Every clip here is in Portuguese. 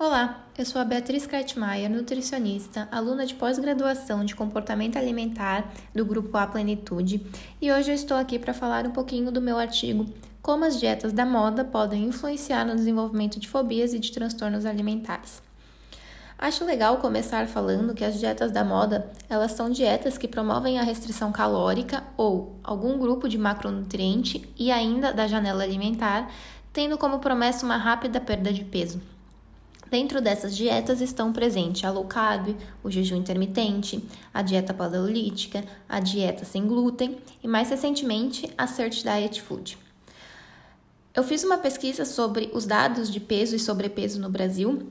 Olá, eu sou a Beatriz Kretmaier, nutricionista, aluna de pós-graduação de comportamento alimentar do grupo A Plenitude, e hoje eu estou aqui para falar um pouquinho do meu artigo Como as dietas da moda podem influenciar no desenvolvimento de fobias e de transtornos alimentares. Acho legal começar falando que as dietas da moda, elas são dietas que promovem a restrição calórica ou algum grupo de macronutriente e ainda da janela alimentar, tendo como promessa uma rápida perda de peso. Dentro dessas dietas estão presentes a low carb, o jejum intermitente, a dieta paleolítica, a dieta sem glúten e mais recentemente a Search Diet Food. Eu fiz uma pesquisa sobre os dados de peso e sobrepeso no Brasil,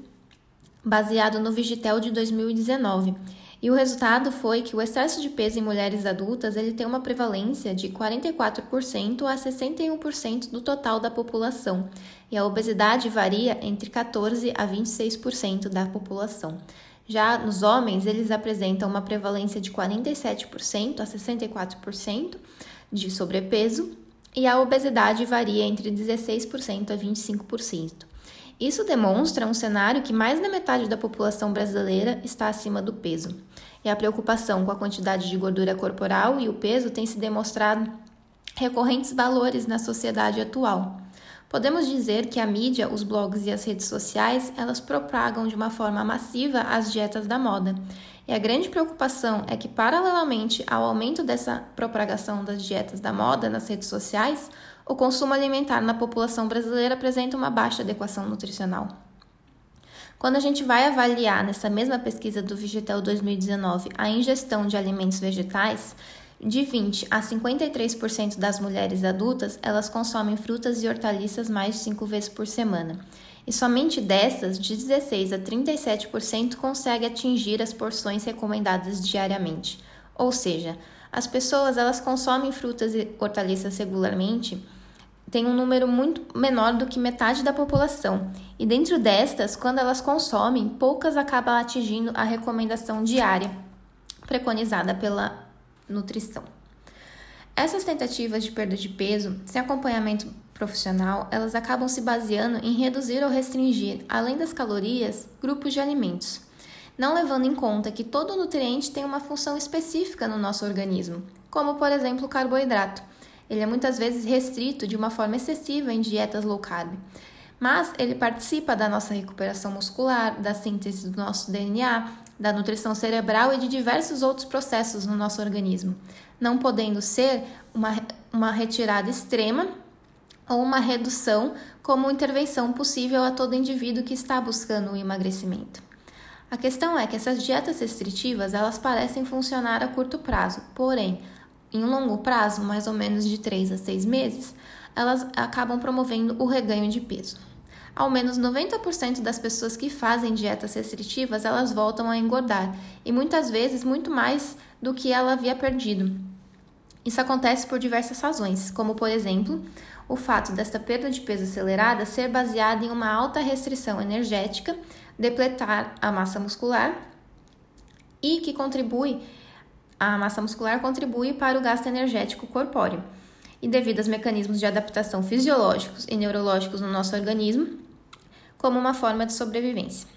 baseado no Vigitel de 2019, e o resultado foi que o excesso de peso em mulheres adultas ele tem uma prevalência de 44% a 61% do total da população, e a obesidade varia entre 14 a 26% da população. Já nos homens, eles apresentam uma prevalência de 47% a 64% de sobrepeso, e a obesidade varia entre 16% a 25%. Isso demonstra um cenário que mais da metade da população brasileira está acima do peso. E a preocupação com a quantidade de gordura corporal e o peso tem se demonstrado recorrentes valores na sociedade atual. Podemos dizer que a mídia, os blogs e as redes sociais, elas propagam de uma forma massiva as dietas da moda. E a grande preocupação é que, paralelamente ao aumento dessa propagação das dietas da moda nas redes sociais, o consumo alimentar na população brasileira apresenta uma baixa adequação nutricional. Quando a gente vai avaliar nessa mesma pesquisa do Vegetal 2019 a ingestão de alimentos vegetais, de 20 a 53% das mulheres adultas, elas consomem frutas e hortaliças mais de 5 vezes por semana. E somente dessas, de 16 a 37% consegue atingir as porções recomendadas diariamente. Ou seja, as pessoas elas consomem frutas e hortaliças regularmente, tem um número muito menor do que metade da população, e dentro destas, quando elas consomem, poucas acabam atingindo a recomendação diária preconizada pela nutrição. Essas tentativas de perda de peso, sem acompanhamento profissional, elas acabam se baseando em reduzir ou restringir, além das calorias, grupos de alimentos, não levando em conta que todo nutriente tem uma função específica no nosso organismo, como por exemplo o carboidrato ele é muitas vezes restrito de uma forma excessiva em dietas low carb, mas ele participa da nossa recuperação muscular, da síntese do nosso DNA, da nutrição cerebral e de diversos outros processos no nosso organismo, não podendo ser uma, uma retirada extrema ou uma redução como intervenção possível a todo indivíduo que está buscando o emagrecimento. A questão é que essas dietas restritivas elas parecem funcionar a curto prazo, porém em um longo prazo, mais ou menos de 3 a 6 meses, elas acabam promovendo o reganho de peso. Ao menos 90% das pessoas que fazem dietas restritivas, elas voltam a engordar, e muitas vezes muito mais do que ela havia perdido. Isso acontece por diversas razões, como por exemplo, o fato desta perda de peso acelerada ser baseada em uma alta restrição energética, depletar a massa muscular e que contribui a massa muscular contribui para o gasto energético corpóreo. E devido aos mecanismos de adaptação fisiológicos e neurológicos no nosso organismo, como uma forma de sobrevivência.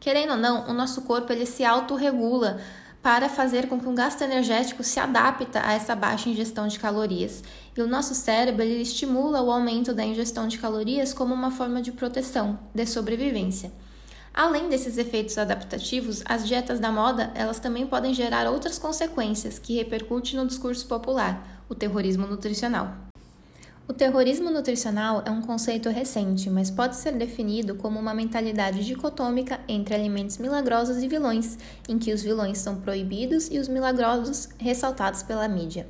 Querendo ou não, o nosso corpo ele se autorregula para fazer com que o gasto energético se adapta a essa baixa ingestão de calorias. E o nosso cérebro ele estimula o aumento da ingestão de calorias como uma forma de proteção, de sobrevivência. Além desses efeitos adaptativos, as dietas da moda, elas também podem gerar outras consequências que repercutem no discurso popular, o terrorismo nutricional. O terrorismo nutricional é um conceito recente, mas pode ser definido como uma mentalidade dicotômica entre alimentos milagrosos e vilões, em que os vilões são proibidos e os milagrosos ressaltados pela mídia.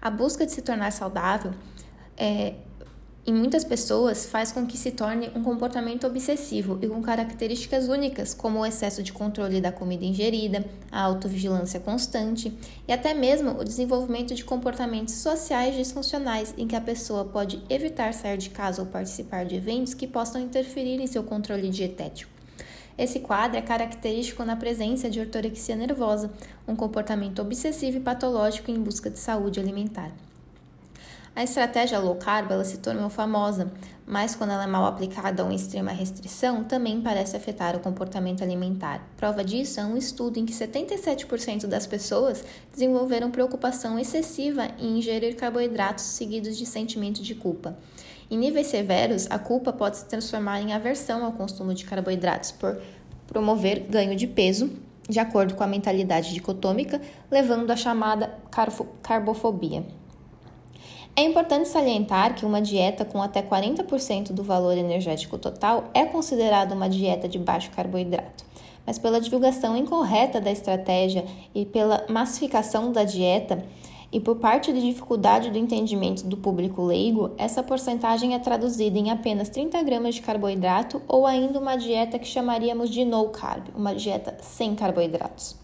A busca de se tornar saudável é, em muitas pessoas faz com que se torne um comportamento obsessivo e com características únicas, como o excesso de controle da comida ingerida, a autovigilância constante e até mesmo o desenvolvimento de comportamentos sociais disfuncionais em que a pessoa pode evitar sair de casa ou participar de eventos que possam interferir em seu controle dietético. Esse quadro é característico na presença de ortorexia nervosa, um comportamento obsessivo e patológico em busca de saúde alimentar. A estratégia low carb ela se tornou famosa, mas quando ela é mal aplicada ou em extrema restrição, também parece afetar o comportamento alimentar. Prova disso é um estudo em que 77% das pessoas desenvolveram preocupação excessiva em ingerir carboidratos seguidos de sentimento de culpa. Em níveis severos, a culpa pode se transformar em aversão ao consumo de carboidratos por promover ganho de peso, de acordo com a mentalidade dicotômica, levando à chamada carbofobia. É importante salientar que uma dieta com até 40% do valor energético total é considerada uma dieta de baixo carboidrato. Mas pela divulgação incorreta da estratégia e pela massificação da dieta, e por parte de dificuldade do entendimento do público leigo, essa porcentagem é traduzida em apenas 30 gramas de carboidrato ou ainda uma dieta que chamaríamos de no carb, uma dieta sem carboidratos.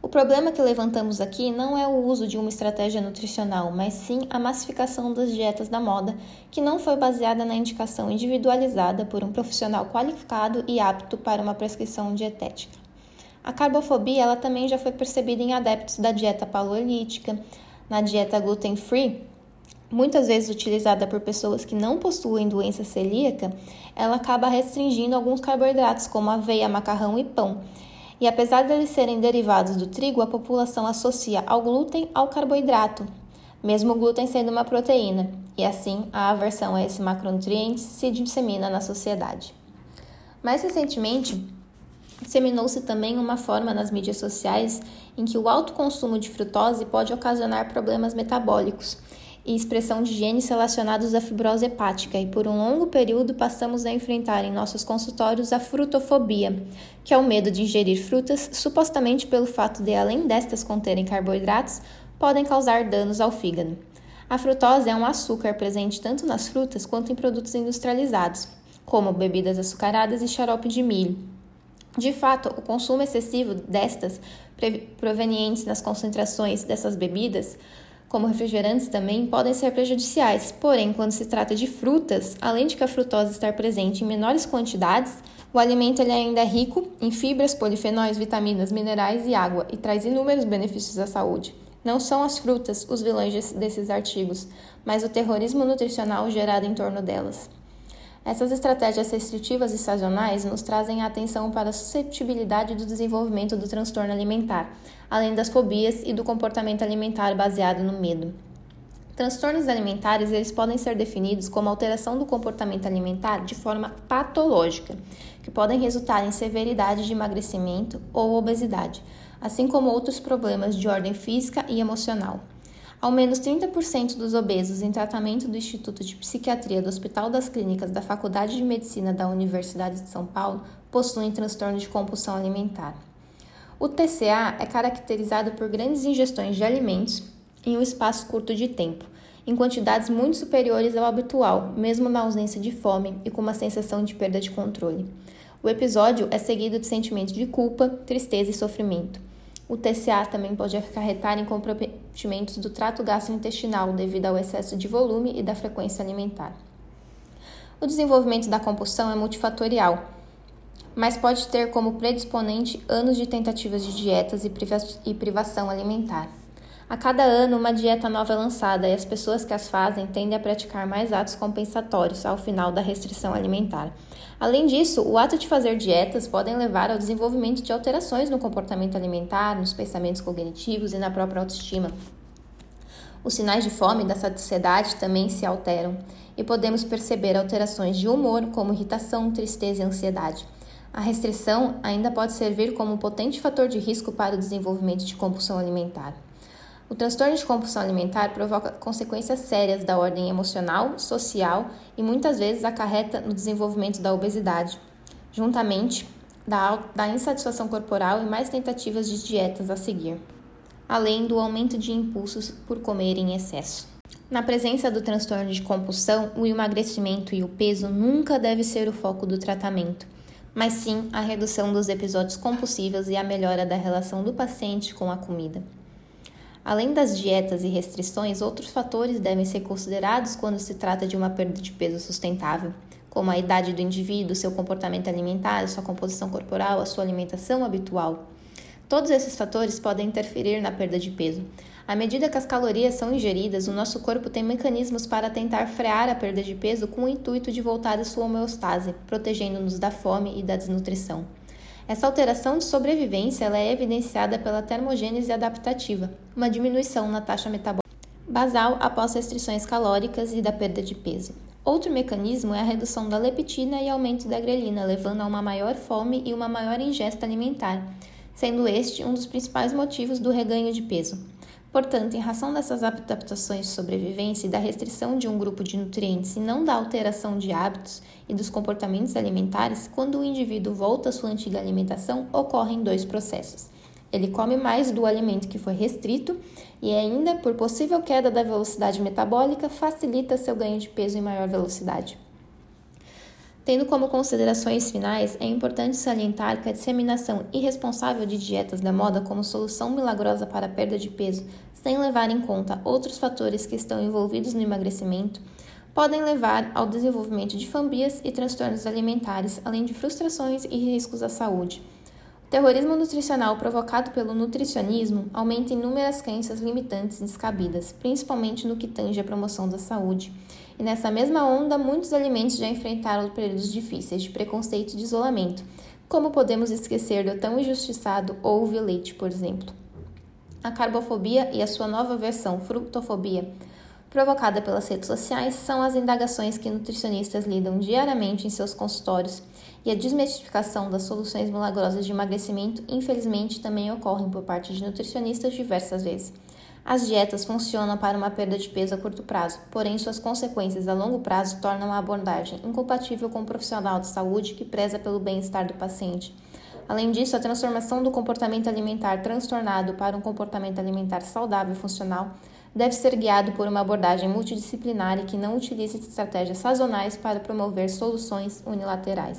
O problema que levantamos aqui não é o uso de uma estratégia nutricional, mas sim a massificação das dietas da moda, que não foi baseada na indicação individualizada por um profissional qualificado e apto para uma prescrição dietética. A carbofobia ela também já foi percebida em adeptos da dieta paleolítica, na dieta gluten-free, muitas vezes utilizada por pessoas que não possuem doença celíaca, ela acaba restringindo alguns carboidratos como aveia, macarrão e pão e apesar de eles serem derivados do trigo, a população associa ao glúten ao carboidrato, mesmo o glúten sendo uma proteína, e assim a aversão a esse macronutriente se dissemina na sociedade. Mais recentemente, disseminou-se também uma forma nas mídias sociais em que o alto consumo de frutose pode ocasionar problemas metabólicos e expressão de genes relacionados à fibrose hepática, e por um longo período passamos a enfrentar em nossos consultórios a frutofobia, que é o medo de ingerir frutas, supostamente pelo fato de, além destas conterem carboidratos, podem causar danos ao fígado. A frutose é um açúcar presente tanto nas frutas quanto em produtos industrializados, como bebidas açucaradas e xarope de milho. De fato, o consumo excessivo destas, provenientes nas concentrações dessas bebidas, como refrigerantes também, podem ser prejudiciais. Porém, quando se trata de frutas, além de que a frutose estar presente em menores quantidades, o alimento ele ainda é rico em fibras, polifenóis, vitaminas, minerais e água e traz inúmeros benefícios à saúde. Não são as frutas os vilões desses artigos, mas o terrorismo nutricional gerado em torno delas. Essas estratégias restritivas e sazonais nos trazem a atenção para a susceptibilidade do desenvolvimento do transtorno alimentar, além das fobias e do comportamento alimentar baseado no medo. Transtornos alimentares eles podem ser definidos como alteração do comportamento alimentar de forma patológica, que podem resultar em severidade de emagrecimento ou obesidade, assim como outros problemas de ordem física e emocional. Ao menos 30% dos obesos em tratamento do Instituto de Psiquiatria do Hospital das Clínicas da Faculdade de Medicina da Universidade de São Paulo possuem transtorno de compulsão alimentar. O TCA é caracterizado por grandes ingestões de alimentos em um espaço curto de tempo, em quantidades muito superiores ao habitual, mesmo na ausência de fome e com uma sensação de perda de controle. O episódio é seguido de sentimentos de culpa, tristeza e sofrimento. O TCA também pode acarretar em comprometimentos do trato gastrointestinal devido ao excesso de volume e da frequência alimentar. O desenvolvimento da compulsão é multifatorial, mas pode ter como predisponente anos de tentativas de dietas e privação alimentar. A cada ano, uma dieta nova é lançada e as pessoas que as fazem tendem a praticar mais atos compensatórios ao final da restrição alimentar. Além disso, o ato de fazer dietas podem levar ao desenvolvimento de alterações no comportamento alimentar, nos pensamentos cognitivos e na própria autoestima. Os sinais de fome e da saciedade também se alteram e podemos perceber alterações de humor, como irritação, tristeza e ansiedade. A restrição ainda pode servir como um potente fator de risco para o desenvolvimento de compulsão alimentar. O transtorno de compulsão alimentar provoca consequências sérias da ordem emocional, social e muitas vezes acarreta no desenvolvimento da obesidade, juntamente da, da insatisfação corporal e mais tentativas de dietas a seguir, além do aumento de impulsos por comer em excesso. Na presença do transtorno de compulsão, o emagrecimento e o peso nunca deve ser o foco do tratamento, mas sim a redução dos episódios compulsivos e a melhora da relação do paciente com a comida. Além das dietas e restrições, outros fatores devem ser considerados quando se trata de uma perda de peso sustentável, como a idade do indivíduo, seu comportamento alimentar, sua composição corporal, a sua alimentação habitual. Todos esses fatores podem interferir na perda de peso. À medida que as calorias são ingeridas, o nosso corpo tem mecanismos para tentar frear a perda de peso com o intuito de voltar à sua homeostase, protegendo-nos da fome e da desnutrição. Essa alteração de sobrevivência ela é evidenciada pela termogênese adaptativa, uma diminuição na taxa metabólica basal após restrições calóricas e da perda de peso. Outro mecanismo é a redução da leptina e aumento da grelina, levando a uma maior fome e uma maior ingesta alimentar, sendo este um dos principais motivos do reganho de peso. Portanto, em razão dessas adaptações de sobrevivência e da restrição de um grupo de nutrientes e não da alteração de hábitos e dos comportamentos alimentares, quando o indivíduo volta à sua antiga alimentação, ocorrem dois processos. Ele come mais do alimento que foi restrito e ainda, por possível queda da velocidade metabólica, facilita seu ganho de peso em maior velocidade. Tendo como considerações finais, é importante salientar que a disseminação irresponsável de dietas da moda como solução milagrosa para a perda de peso, sem levar em conta outros fatores que estão envolvidos no emagrecimento, podem levar ao desenvolvimento de fambias e transtornos alimentares, além de frustrações e riscos à saúde. O terrorismo nutricional provocado pelo nutricionismo aumenta inúmeras crenças limitantes descabidas, principalmente no que tange à promoção da saúde e nessa mesma onda, muitos alimentos já enfrentaram períodos difíceis de preconceito e de isolamento. Como podemos esquecer do tão injustiçado ovo e leite, por exemplo? A carbofobia e a sua nova versão, frutofobia, provocada pelas redes sociais, são as indagações que nutricionistas lidam diariamente em seus consultórios, e a desmistificação das soluções milagrosas de emagrecimento, infelizmente, também ocorrem por parte de nutricionistas diversas vezes. As dietas funcionam para uma perda de peso a curto prazo, porém suas consequências a longo prazo tornam a abordagem incompatível com o um profissional de saúde que preza pelo bem-estar do paciente. Além disso, a transformação do comportamento alimentar transtornado para um comportamento alimentar saudável e funcional deve ser guiado por uma abordagem multidisciplinar e que não utilize estratégias sazonais para promover soluções unilaterais.